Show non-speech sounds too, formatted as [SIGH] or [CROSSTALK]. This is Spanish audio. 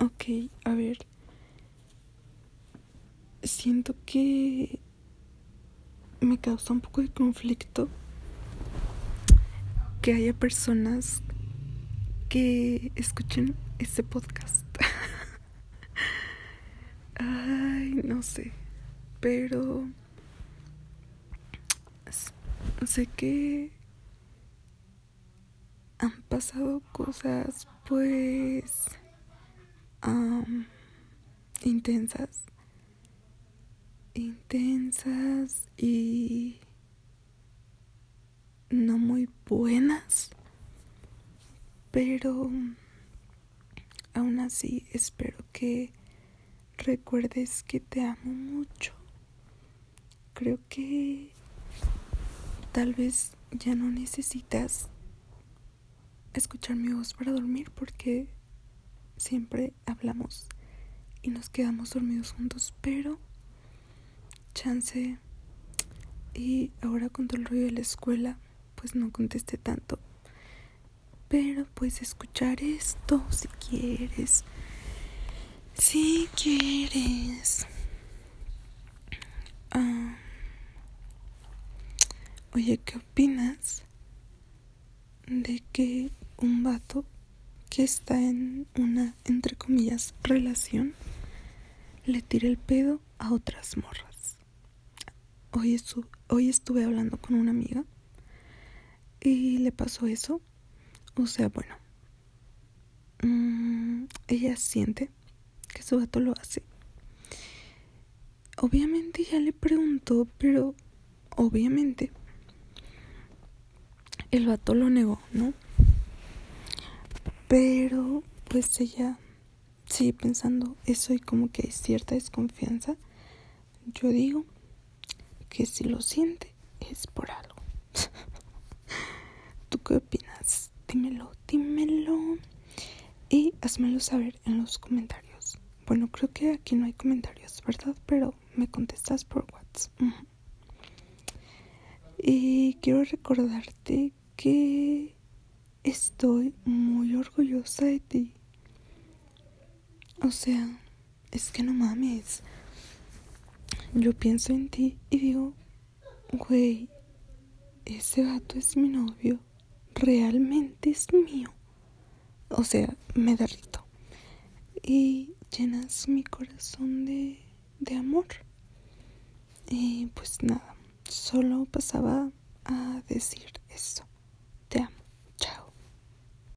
Ok, a ver. Siento que me causa un poco de conflicto que haya personas que escuchen este podcast. [LAUGHS] Ay, no sé. Pero sé que han pasado cosas pues intensas intensas y no muy buenas pero aún así espero que recuerdes que te amo mucho. Creo que tal vez ya no necesitas escuchar mi voz para dormir porque siempre hablamos y nos quedamos dormidos juntos, pero chance y ahora con todo el rollo de la escuela pues no contesté tanto. Pero puedes escuchar esto si quieres. Si quieres. Ah. Oye, ¿qué opinas de que un vato que está en una, entre comillas, relación le tire el pedo a otras morras? Hoy, estuve hablando con una amiga y le pasó eso. O sea, bueno, mm, ella siente que su vato lo hace. Obviamente ya le preguntó, pero obviamente el vato lo negó, ¿no? Pero pues ella sigue pensando eso y como que hay cierta desconfianza. Yo digo que si lo siente es por algo. [LAUGHS] ¿Tú qué opinas? Dímelo, dímelo. Y házmelo saber en los comentarios. Bueno, creo que aquí no hay comentarios, ¿verdad? Pero me contestas por WhatsApp. Y quiero recordarte que estoy muy orgullosa de ti. O sea, es que no mames. Yo pienso en ti y digo, güey, ese gato es mi novio. Realmente es mío. O sea, me derrito. Y llenas mi corazón de, de amor. Y pues nada, solo pasaba a decir eso. Te amo.